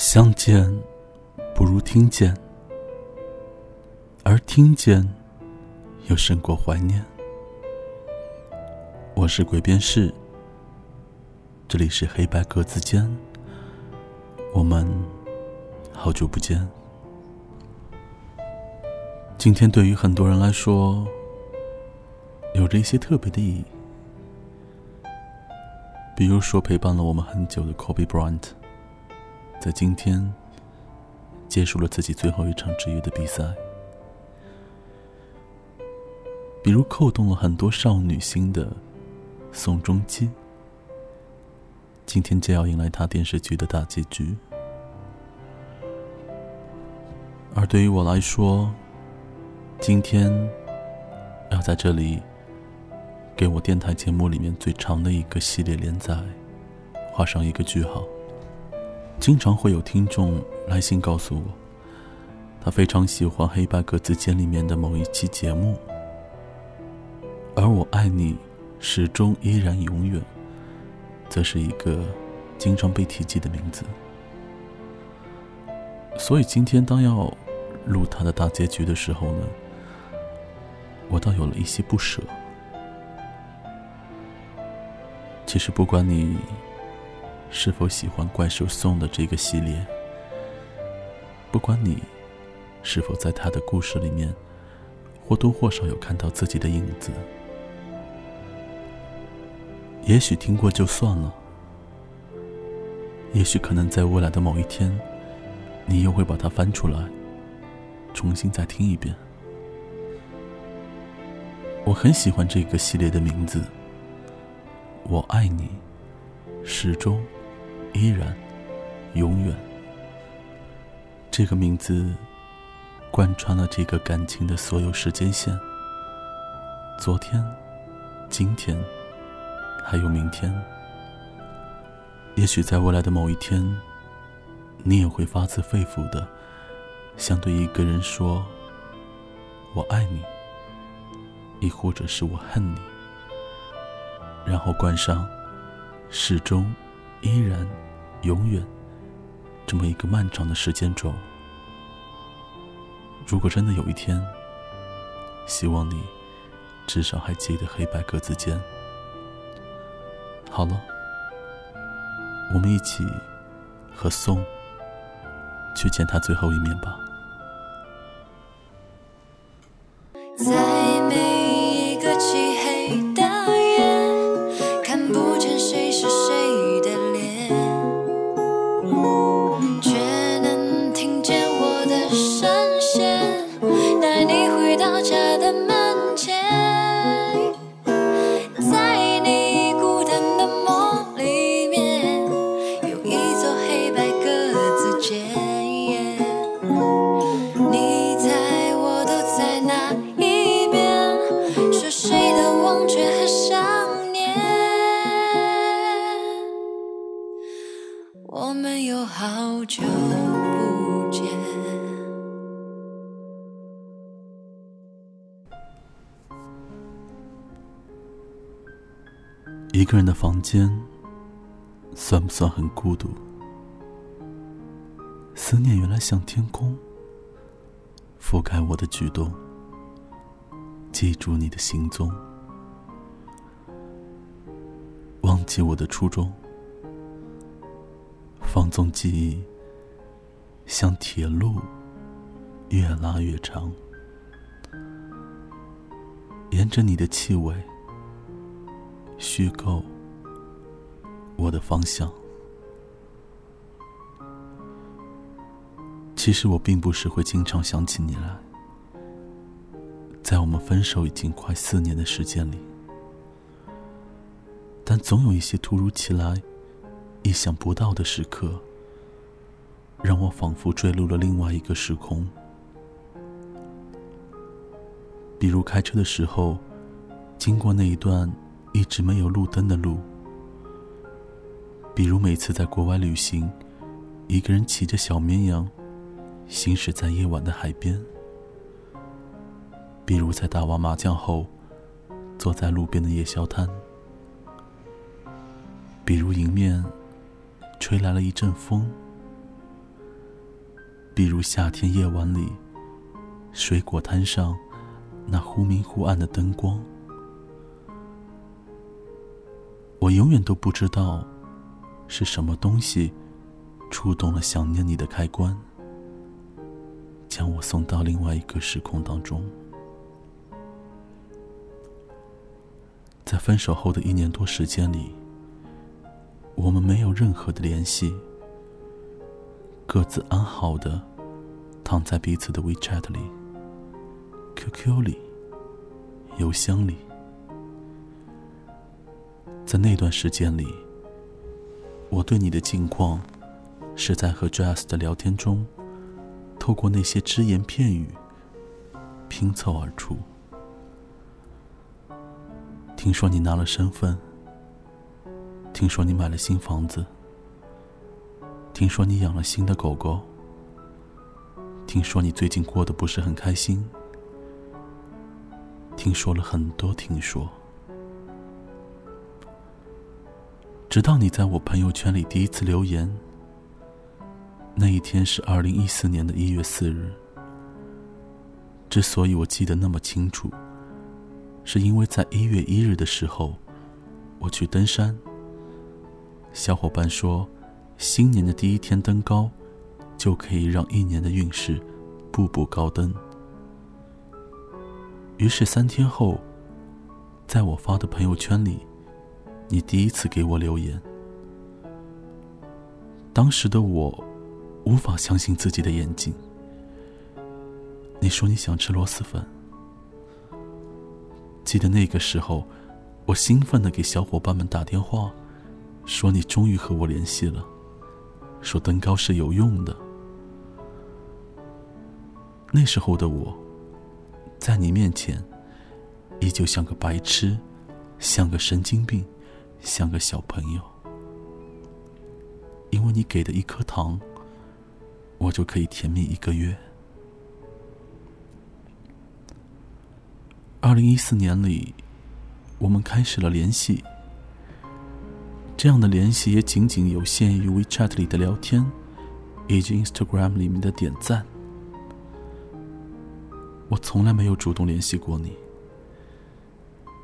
相见不如听见，而听见又胜过怀念。我是鬼边士，这里是黑白格子间，我们好久不见。今天对于很多人来说，有着一些特别的意义，比如说陪伴了我们很久的 Kobe Bryant。在今天，结束了自己最后一场职业的比赛。比如扣动了很多少女心的宋仲基，今天就要迎来他电视剧的大结局。而对于我来说，今天要在这里给我电台节目里面最长的一个系列连载画上一个句号。经常会有听众来信告诉我，他非常喜欢《黑白格子间》里面的某一期节目，而我爱你，始终依然永远，则是一个经常被提及的名字。所以今天当要录他的大结局的时候呢，我倒有了一些不舍。其实不管你。是否喜欢怪兽送的这个系列？不管你是否在他的故事里面或多或少有看到自己的影子，也许听过就算了。也许可能在未来的某一天，你又会把它翻出来，重新再听一遍。我很喜欢这个系列的名字，我爱你，始终。依然，永远。这个名字贯穿了这个感情的所有时间线。昨天、今天，还有明天。也许在未来的某一天，你也会发自肺腑的想对一个人说：“我爱你。”亦或者是我恨你。然后关上，始终。依然，永远，这么一个漫长的时间轴。如果真的有一天，希望你至少还记得黑白格子间。好了，我们一起和宋去见他最后一面吧。间，算不算很孤独？思念原来像天空，覆盖我的举动，记住你的行踪，忘记我的初衷。放纵记忆，像铁路，越拉越长。沿着你的气味，虚构我的方向。其实我并不是会经常想起你来，在我们分手已经快四年的时间里，但总有一些突如其来。意想不到的时刻，让我仿佛坠入了另外一个时空。比如开车的时候，经过那一段一直没有路灯的路；比如每次在国外旅行，一个人骑着小绵羊，行驶在夜晚的海边；比如在打完麻将后，坐在路边的夜宵摊；比如迎面。吹来了一阵风，比如夏天夜晚里，水果摊上那忽明忽暗的灯光。我永远都不知道是什么东西触动了想念你的开关，将我送到另外一个时空当中。在分手后的一年多时间里，我们没有任何的联系。各自安好的躺在彼此的 WeChat 里、QQ 里、邮箱里，在那段时间里，我对你的近况是在和 Jazz 的聊天中，透过那些只言片语拼凑而出。听说你拿了身份，听说你买了新房子。听说你养了新的狗狗。听说你最近过得不是很开心。听说了很多听说，直到你在我朋友圈里第一次留言。那一天是二零一四年的一月四日。之所以我记得那么清楚，是因为在一月一日的时候，我去登山。小伙伴说。新年的第一天登高，就可以让一年的运势步步高登。于是三天后，在我发的朋友圈里，你第一次给我留言。当时的我无法相信自己的眼睛。你说你想吃螺蛳粉。记得那个时候，我兴奋的给小伙伴们打电话，说你终于和我联系了。说登高是有用的。那时候的我，在你面前，依旧像个白痴，像个神经病，像个小朋友。因为你给的一颗糖，我就可以甜蜜一个月。二零一四年里，我们开始了联系。这样的联系也仅仅有限于 WeChat 里的聊天，以及 Instagram 里面的点赞。我从来没有主动联系过你，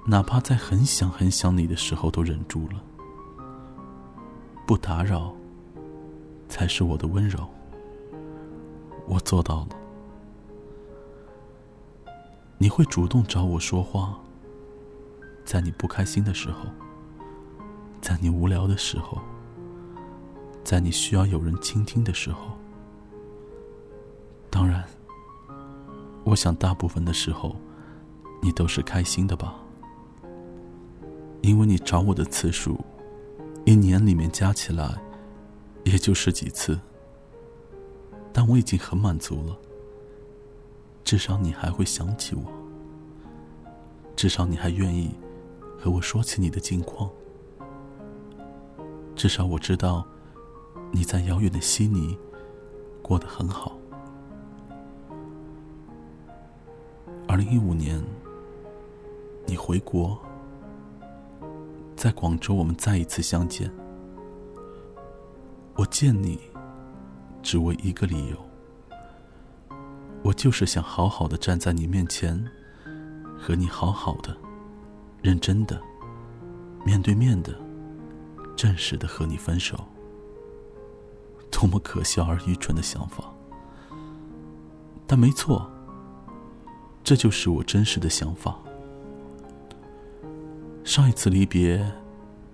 哪怕在很想很想你的时候都忍住了。不打扰，才是我的温柔。我做到了。你会主动找我说话，在你不开心的时候。在你无聊的时候，在你需要有人倾听的时候，当然，我想大部分的时候，你都是开心的吧？因为你找我的次数，一年里面加起来，也就十几次。但我已经很满足了，至少你还会想起我，至少你还愿意和我说起你的近况。至少我知道，你在遥远的悉尼过得很好。二零一五年，你回国，在广州，我们再一次相见。我见你，只为一个理由，我就是想好好的站在你面前，和你好好的、认真的、面对面的。正式的和你分手，多么可笑而愚蠢的想法！但没错，这就是我真实的想法。上一次离别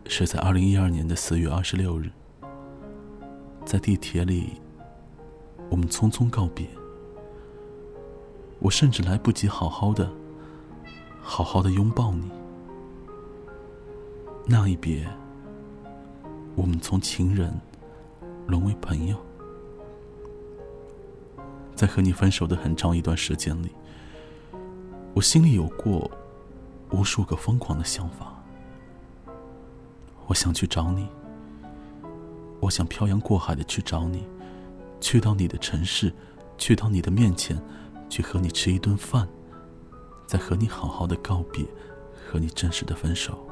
是在二零一二年的四月二十六日，在地铁里，我们匆匆告别。我甚至来不及好好的、好好的拥抱你。那一别。我们从情人沦为朋友，在和你分手的很长一段时间里，我心里有过无数个疯狂的想法。我想去找你，我想漂洋过海的去找你，去到你的城市，去到你的面前，去和你吃一顿饭，再和你好好的告别，和你正式的分手。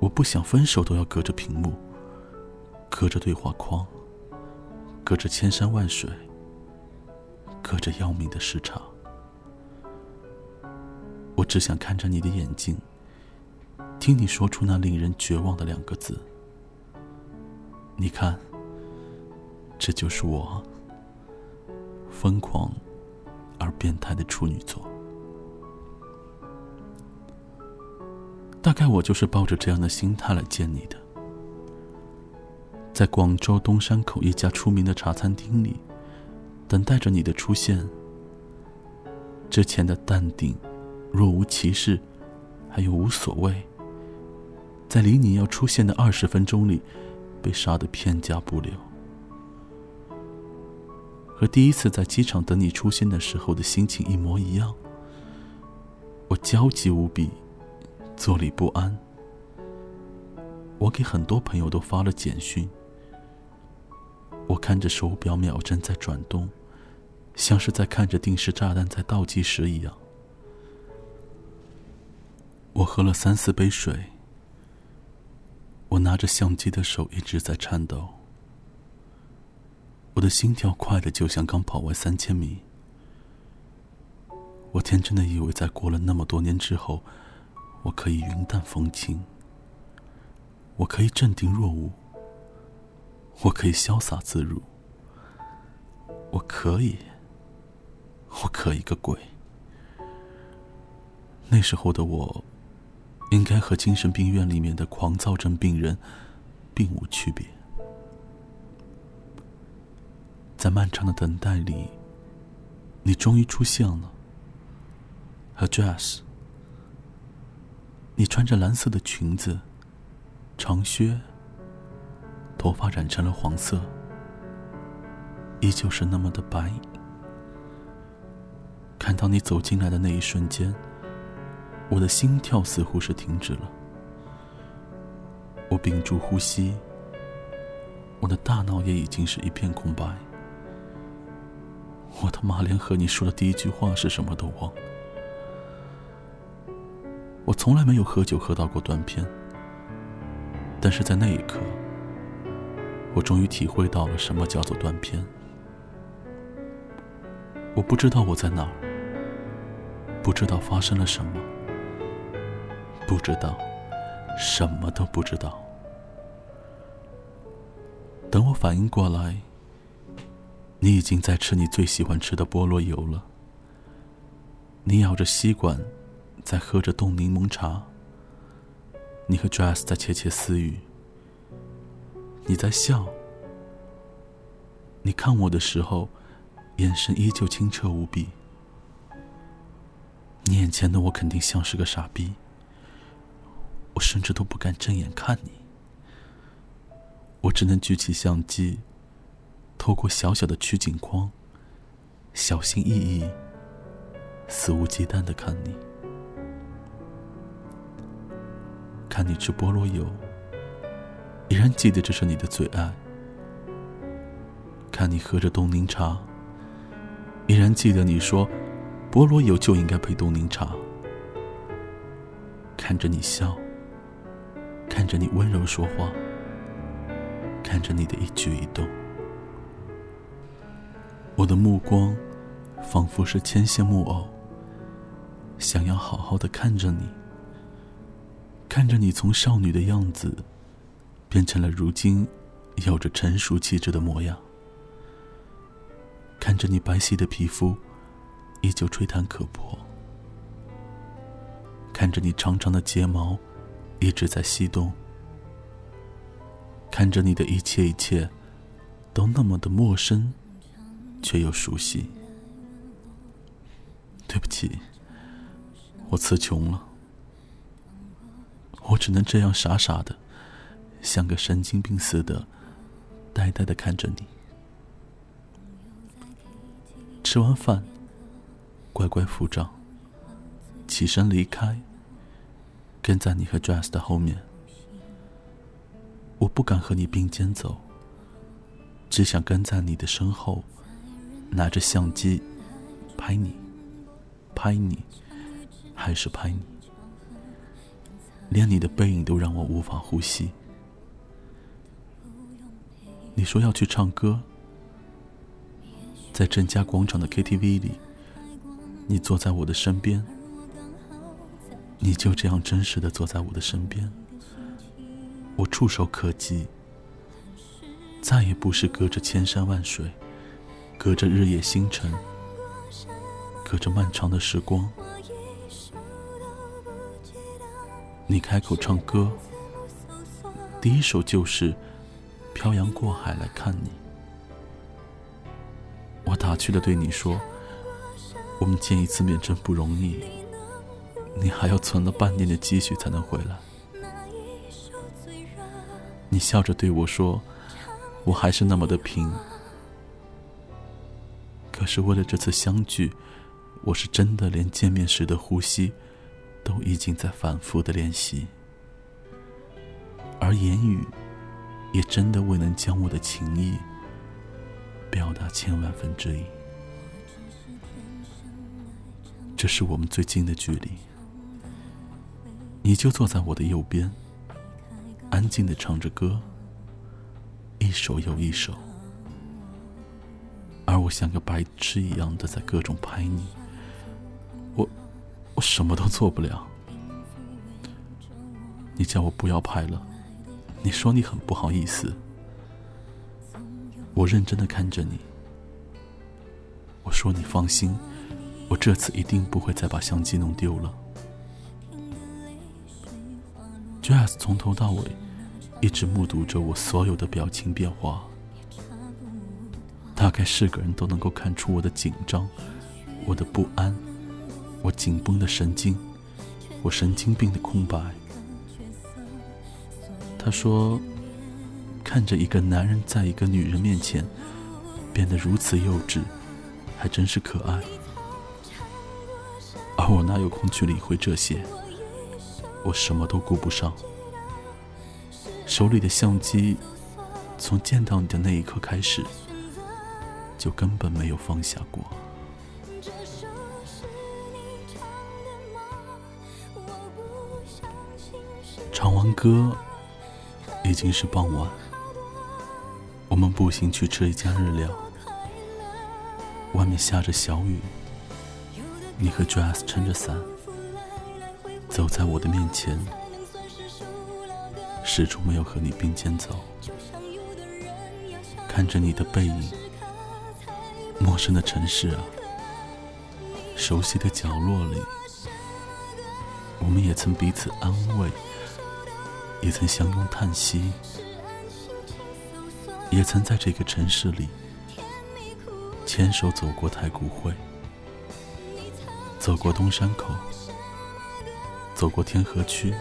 我不想分手都要隔着屏幕，隔着对话框，隔着千山万水，隔着要命的时差，我只想看着你的眼睛，听你说出那令人绝望的两个字。你看，这就是我，疯狂而变态的处女座。大概我就是抱着这样的心态来见你的。在广州东山口一家出名的茶餐厅里，等待着你的出现。之前的淡定、若无其事，还有无所谓，在离你要出现的二十分钟里，被杀得片甲不留。和第一次在机场等你出现的时候的心情一模一样。我焦急无比，坐立不安。我给很多朋友都发了简讯。我看着手表秒针在转动，像是在看着定时炸弹在倒计时一样。我喝了三四杯水，我拿着相机的手一直在颤抖，我的心跳快的就像刚跑完三千米。我天真的以为，在过了那么多年之后，我可以云淡风轻，我可以镇定若无。我可以潇洒自如，我可以，我可以个鬼！那时候的我，应该和精神病院里面的狂躁症病人并无区别。在漫长的等待里，你终于出现了。和 Jazz，你穿着蓝色的裙子，长靴。头发染成了黄色，依旧是那么的白。看到你走进来的那一瞬间，我的心跳似乎是停止了。我屏住呼吸，我的大脑也已经是一片空白。我他妈连和你说的第一句话是什么都忘了。我从来没有喝酒喝到过断片，但是在那一刻。我终于体会到了什么叫做断片。我不知道我在哪儿，不知道发生了什么，不知道，什么都不知道。等我反应过来，你已经在吃你最喜欢吃的菠萝油了。你咬着吸管，在喝着冻柠檬茶。你和 Jazz 在窃窃私语。你在笑，你看我的时候，眼神依旧清澈无比。你眼前的我肯定像是个傻逼，我甚至都不敢正眼看你，我只能举起相机，透过小小的取景框，小心翼翼、肆无忌惮的看你，看你吃菠萝油。依然记得这是你的最爱。看你喝着冻柠茶，依然记得你说，菠萝油就应该配冻柠茶。看着你笑，看着你温柔说话，看着你的一举一动，我的目光仿佛是牵线木偶，想要好好的看着你，看着你从少女的样子。变成了如今有着成熟气质的模样。看着你白皙的皮肤，依旧吹弹可破；看着你长长的睫毛，一直在翕动；看着你的一切一切，都那么的陌生，却又熟悉。对不起，我词穷了，我只能这样傻傻的。像个神经病似的，呆呆的看着你。吃完饭，乖乖付账，起身离开，跟在你和 Jazz 的后面。我不敢和你并肩走，只想跟在你的身后，拿着相机拍你，拍你，还是拍你，连你的背影都让我无法呼吸。你说要去唱歌，在镇家广场的 KTV 里，你坐在我的身边，你就这样真实的坐在我的身边，我触手可及，再也不是隔着千山万水，隔着日夜星辰，隔着漫长的时光。你开口唱歌，第一首就是《漂洋过海来看你》。我打趣的对你说：“我们见一次面真不容易，你还要存了半年的积蓄才能回来。”你笑着对我说：“我还是那么的拼。”可是为了这次相聚，我是真的连见面时的呼吸都已经在反复的练习，而言语也真的未能将我的情意。表达千万分之一，这是我们最近的距离。你就坐在我的右边，安静的唱着歌，一首又一首，而我像个白痴一样的在各种拍你。我，我什么都做不了。你叫我不要拍了，你说你很不好意思。我认真的看着你，我说：“你放心，我这次一定不会再把相机弄丢了。” Jazz 从头到尾一直目睹着我所有的表情变化，大概是个人都能够看出我的紧张、我的不安、我紧绷的神经、我神经病的空白。他说。看着一个男人在一个女人面前变得如此幼稚，还真是可爱。而我哪有空去理会这些？我什么都顾不上。手里的相机，从见到你的那一刻开始，就根本没有放下过。唱完歌，已经是傍晚。我们步行去吃一家日料，外面下着小雨。你和 Jazz 撑着伞，走在我的面前，始终没有和你并肩走。看着你的背影，陌生的城市啊，熟悉的角落里，我们也曾彼此安慰，也曾相拥叹息。也曾在这个城市里牵手走过太古汇，走过东山口，走过天河区，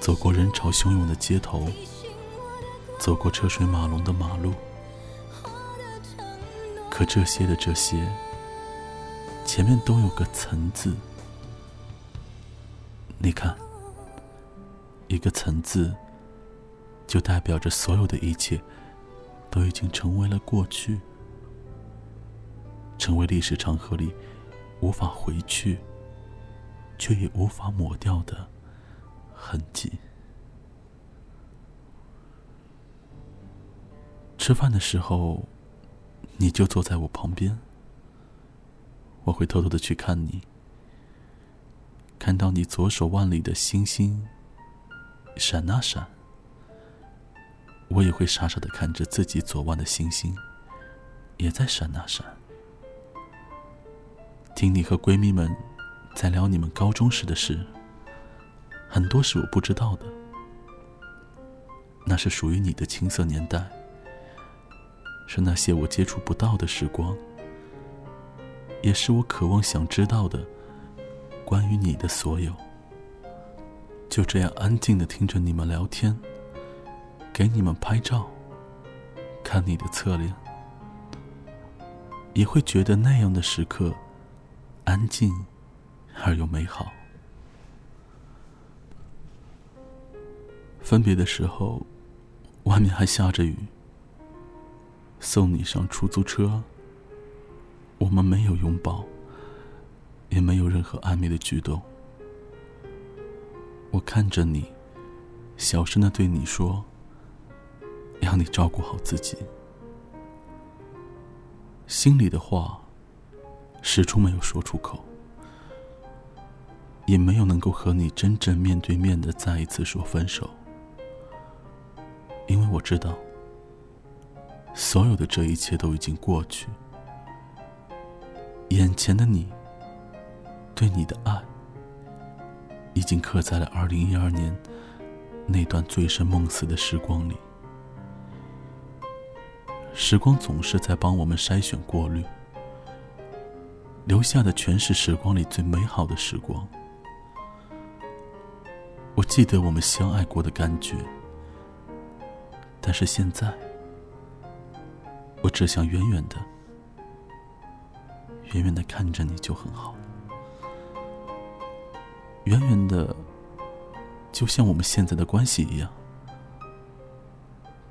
走过人潮汹涌的街头，走过车水马龙的马路。可这些的这些，前面都有个“曾”字。你看，一个“曾”字。就代表着所有的一切都已经成为了过去，成为历史长河里无法回去却也无法抹掉的痕迹。吃饭的时候，你就坐在我旁边，我会偷偷的去看你，看到你左手腕里的星星闪啊闪。我也会傻傻的看着自己左腕的星星，也在闪啊闪。听你和闺蜜们在聊你们高中时的事，很多是我不知道的。那是属于你的青涩年代，是那些我接触不到的时光，也是我渴望想知道的关于你的所有。就这样安静的听着你们聊天。给你们拍照，看你的侧脸，也会觉得那样的时刻安静而又美好。分别的时候，外面还下着雨。送你上出租车，我们没有拥抱，也没有任何暧昧的举动。我看着你，小声的对你说。让你照顾好自己。心里的话始终没有说出口，也没有能够和你真正面对面的再一次说分手，因为我知道，所有的这一切都已经过去，眼前的你，对你的爱，已经刻在了二零一二年那段醉生梦死的时光里。时光总是在帮我们筛选、过滤，留下的全是时光里最美好的时光。我记得我们相爱过的感觉，但是现在，我只想远远的、远远的看着你就很好，远远的，就像我们现在的关系一样，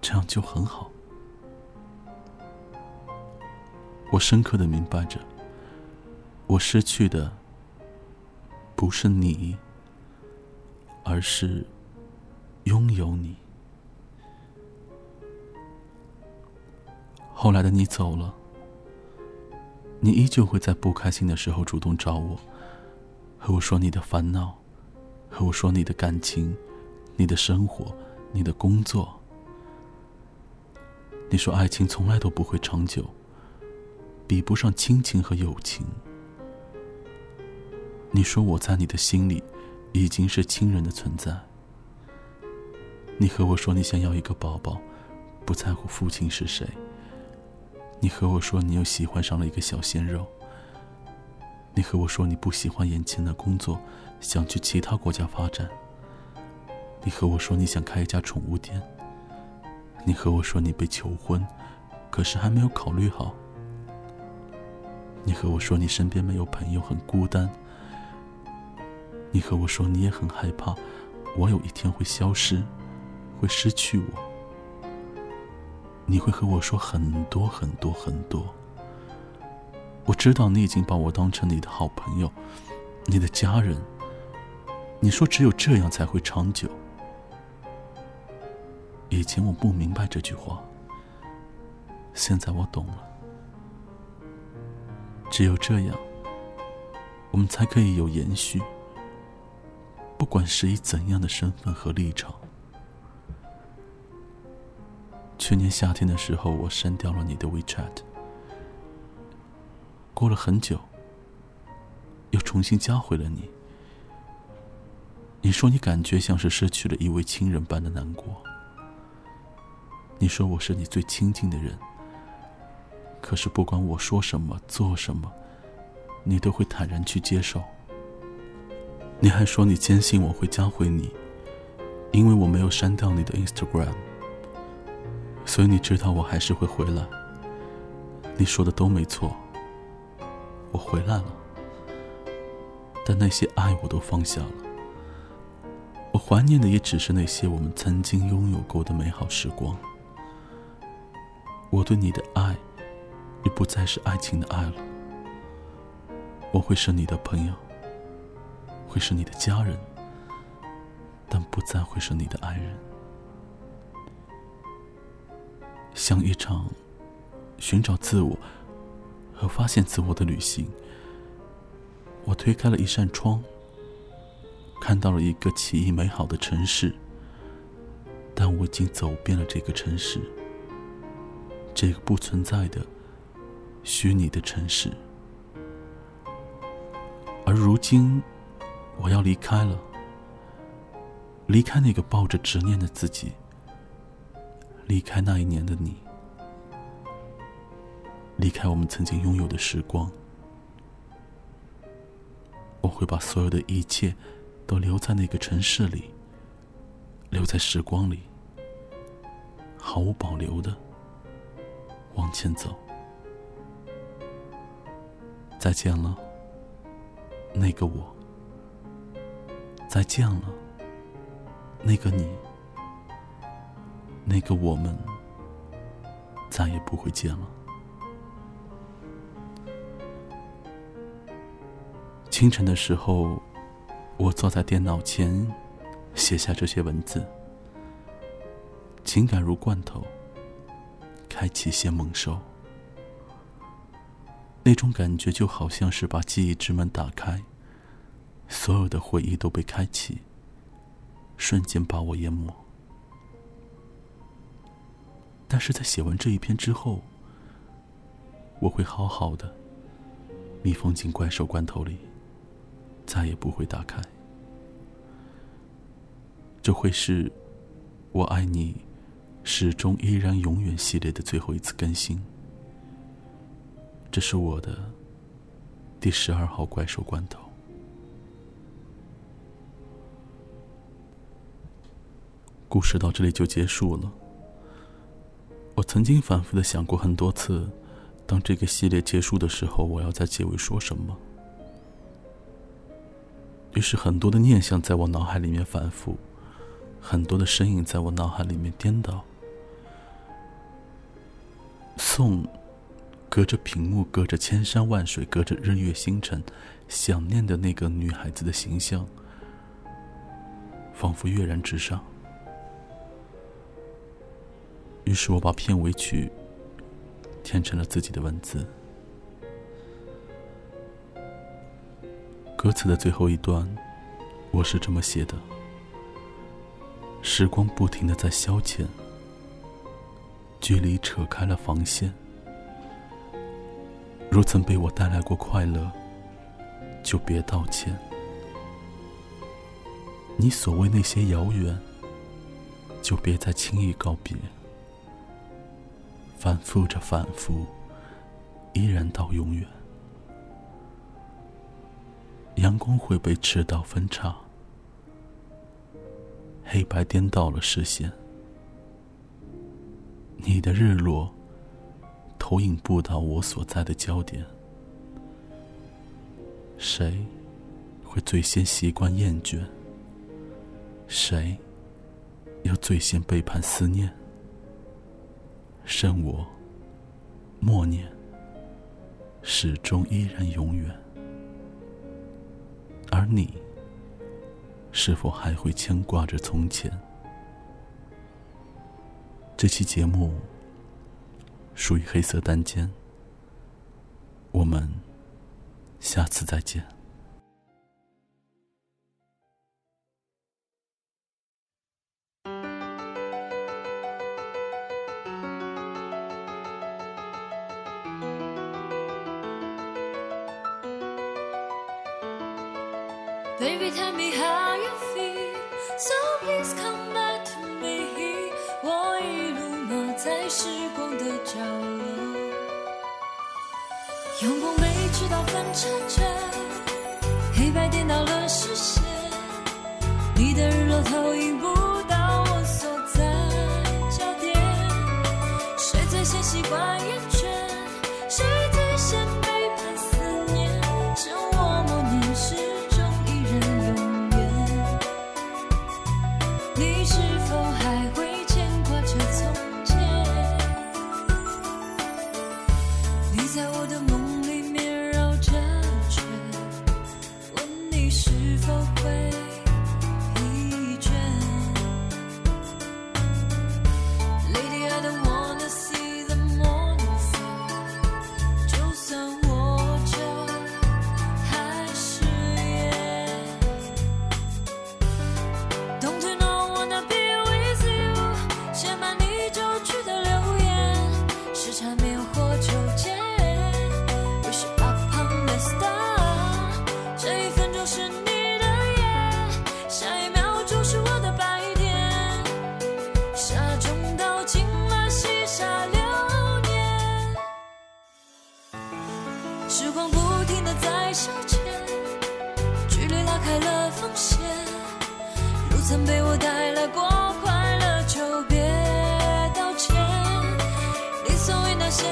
这样就很好。我深刻的明白着，我失去的不是你，而是拥有你。后来的你走了，你依旧会在不开心的时候主动找我，和我说你的烦恼，和我说你的感情、你的生活、你的工作。你说爱情从来都不会长久。比不上亲情和友情。你说我在你的心里已经是亲人的存在。你和我说你想要一个宝宝，不在乎父亲是谁。你和我说你又喜欢上了一个小鲜肉。你和我说你不喜欢眼前的工作，想去其他国家发展。你和我说你想开一家宠物店。你和我说你被求婚，可是还没有考虑好。你和我说你身边没有朋友，很孤单。你和我说你也很害怕，我有一天会消失，会失去我。你会和我说很多很多很多。我知道你已经把我当成你的好朋友，你的家人。你说只有这样才会长久。以前我不明白这句话，现在我懂了。只有这样，我们才可以有延续。不管是以怎样的身份和立场。去年夏天的时候，我删掉了你的 WeChat。过了很久，又重新加回了你。你说你感觉像是失去了一位亲人般的难过。你说我是你最亲近的人。可是不管我说什么、做什么，你都会坦然去接受。你还说你坚信我会加回你，因为我没有删掉你的 Instagram，所以你知道我还是会回来。你说的都没错，我回来了，但那些爱我都放下了。我怀念的也只是那些我们曾经拥有过的美好时光。我对你的爱。已不再是爱情的爱了。我会是你的朋友，会是你的家人，但不再会是你的爱人。像一场寻找自我和发现自我的旅行，我推开了一扇窗，看到了一个奇异美好的城市，但我已经走遍了这个城市，这个不存在的。虚拟的城市，而如今，我要离开了。离开那个抱着执念的自己，离开那一年的你，离开我们曾经拥有的时光。我会把所有的一切都留在那个城市里，留在时光里，毫无保留的往前走。再见了，那个我。再见了，那个你。那个我们，再也不会见了。清晨的时候，我坐在电脑前，写下这些文字。情感如罐头，开启些猛兽。那种感觉就好像是把记忆之门打开，所有的回忆都被开启，瞬间把我淹没。但是在写完这一篇之后，我会好好的密封进怪兽罐头里，再也不会打开。这会是我爱你，始终依然永远系列的最后一次更新。这是我的第十二号怪兽罐头。故事到这里就结束了。我曾经反复的想过很多次，当这个系列结束的时候，我要在结尾说什么。于是很多的念想在我脑海里面反复，很多的身影在我脑海里面颠倒。送。隔着屏幕，隔着千山万水，隔着日月星辰，想念的那个女孩子的形象，仿佛跃然纸上。于是我把片尾曲填成了自己的文字。歌词的最后一段，我是这么写的：时光不停的在消遣，距离扯开了防线。如曾被我带来过快乐，就别道歉。你所谓那些遥远，就别再轻易告别。反复着反复，依然到永远。阳光会被赤道分叉，黑白颠倒了视线。你的日落。投影不到我所在的焦点，谁会最先习惯厌倦？谁又最先背叛思念？剩我默念，始终依然永远。而你，是否还会牵挂着从前？这期节目。属于黑色单间，我们下次再见。曾被我带来过快乐，就别道歉。你所谓那些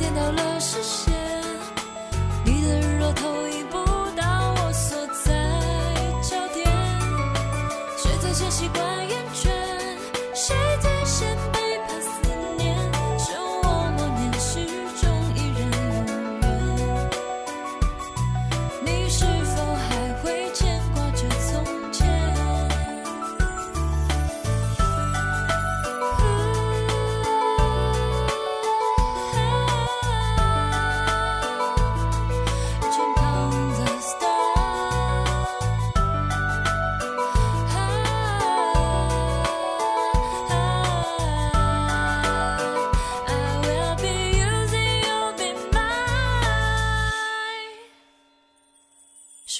颠倒了视线。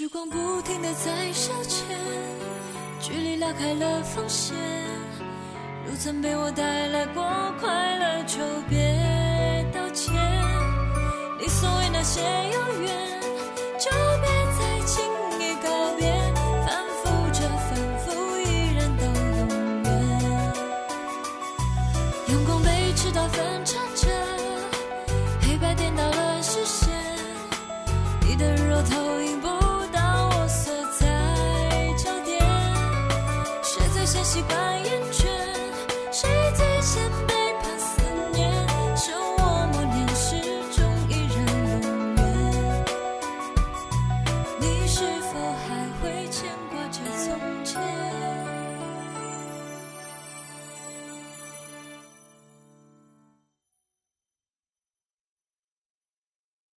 时光不停的在消遣距离拉开了缝隙如曾被我带来过快乐就别道歉你所谓那些永远